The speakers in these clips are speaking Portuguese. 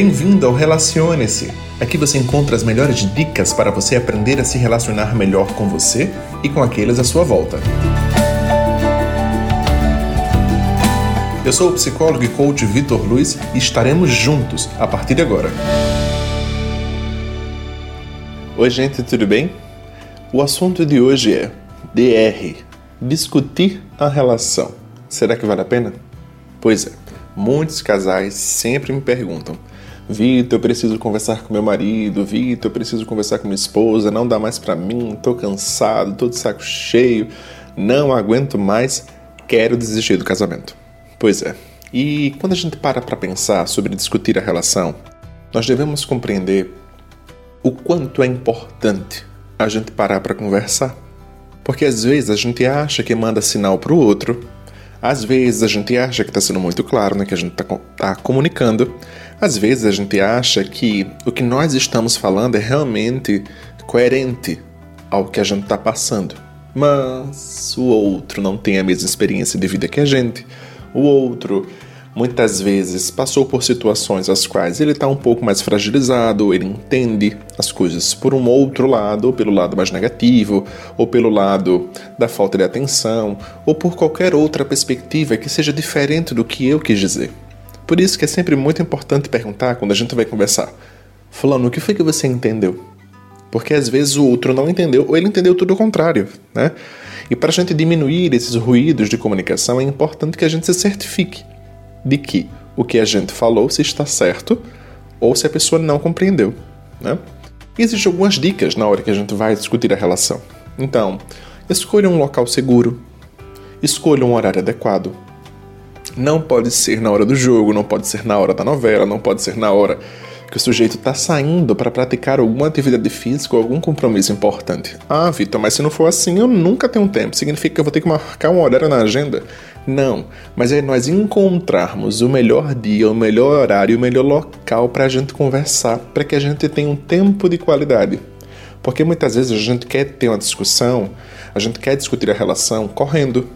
Bem-vindo ao Relacione-se. Aqui você encontra as melhores dicas para você aprender a se relacionar melhor com você e com aqueles à sua volta. Eu sou o psicólogo e coach Vitor Luiz e estaremos juntos a partir de agora. Oi, gente, tudo bem? O assunto de hoje é DR discutir a relação. Será que vale a pena? Pois é, muitos casais sempre me perguntam: Vitor, eu preciso conversar com meu marido, Vitor, eu preciso conversar com minha esposa, não dá mais para mim, tô cansado, tô de saco cheio, não aguento mais, quero desistir do casamento. Pois é. E quando a gente para para pensar sobre discutir a relação, nós devemos compreender o quanto é importante a gente parar para conversar. Porque às vezes a gente acha que manda sinal para o outro, às vezes a gente acha que está sendo muito claro, né, que a gente está tá comunicando, às vezes a gente acha que o que nós estamos falando é realmente coerente ao que a gente está passando. Mas o outro não tem a mesma experiência de vida que a gente. O outro muitas vezes passou por situações as quais ele está um pouco mais fragilizado, ele entende as coisas por um outro lado, ou pelo lado mais negativo, ou pelo lado da falta de atenção, ou por qualquer outra perspectiva que seja diferente do que eu quis dizer. Por isso que é sempre muito importante perguntar quando a gente vai conversar: Fulano, o que foi que você entendeu? Porque às vezes o outro não entendeu, ou ele entendeu tudo o contrário, né? E para a gente diminuir esses ruídos de comunicação, é importante que a gente se certifique de que o que a gente falou se está certo ou se a pessoa não compreendeu. Né? Existem algumas dicas na hora que a gente vai discutir a relação. Então, escolha um local seguro, escolha um horário adequado. Não pode ser na hora do jogo, não pode ser na hora da novela, não pode ser na hora que o sujeito está saindo para praticar alguma atividade física ou algum compromisso importante. Ah, Vitor, mas se não for assim, eu nunca tenho tempo. Significa que eu vou ter que marcar um horário na agenda? Não, mas é nós encontrarmos o melhor dia, o melhor horário, o melhor local para a gente conversar, para que a gente tenha um tempo de qualidade. Porque muitas vezes a gente quer ter uma discussão, a gente quer discutir a relação correndo,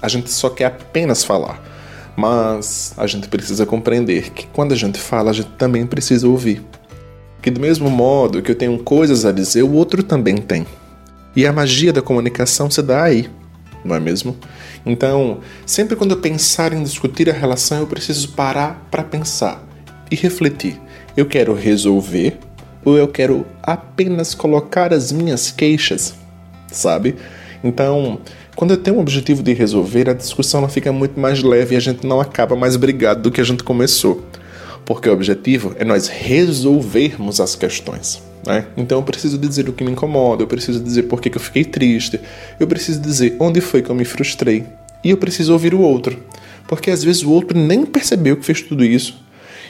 a gente só quer apenas falar. Mas a gente precisa compreender que quando a gente fala, a gente também precisa ouvir. Que do mesmo modo que eu tenho coisas a dizer, o outro também tem. E a magia da comunicação se dá aí, não é mesmo? Então, sempre quando eu pensar em discutir a relação, eu preciso parar para pensar e refletir. Eu quero resolver ou eu quero apenas colocar as minhas queixas, sabe? Então, quando eu tenho o objetivo de resolver, a discussão não fica muito mais leve e a gente não acaba mais brigado do que a gente começou. Porque o objetivo é nós resolvermos as questões. Né? Então eu preciso dizer o que me incomoda, eu preciso dizer por que eu fiquei triste, eu preciso dizer onde foi que eu me frustrei. E eu preciso ouvir o outro. Porque às vezes o outro nem percebeu que fez tudo isso.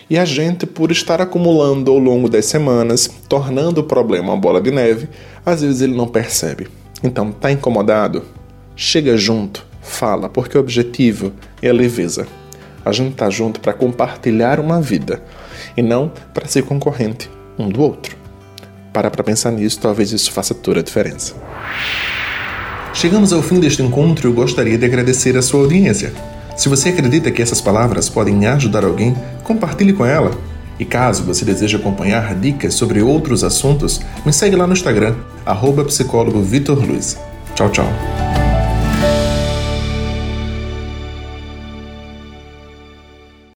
E a gente, por estar acumulando ao longo das semanas, tornando o problema uma bola de neve, às vezes ele não percebe. Então, tá incomodado? Chega junto, fala, porque o objetivo é a leveza. A gente tá junto para compartilhar uma vida e não para ser concorrente um do outro. Para para pensar nisso, talvez isso faça toda a diferença. Chegamos ao fim deste encontro e eu gostaria de agradecer a sua audiência. Se você acredita que essas palavras podem ajudar alguém, compartilhe com ela. E caso você deseje acompanhar dicas sobre outros assuntos, me segue lá no Instagram, arroba. Tchau, tchau.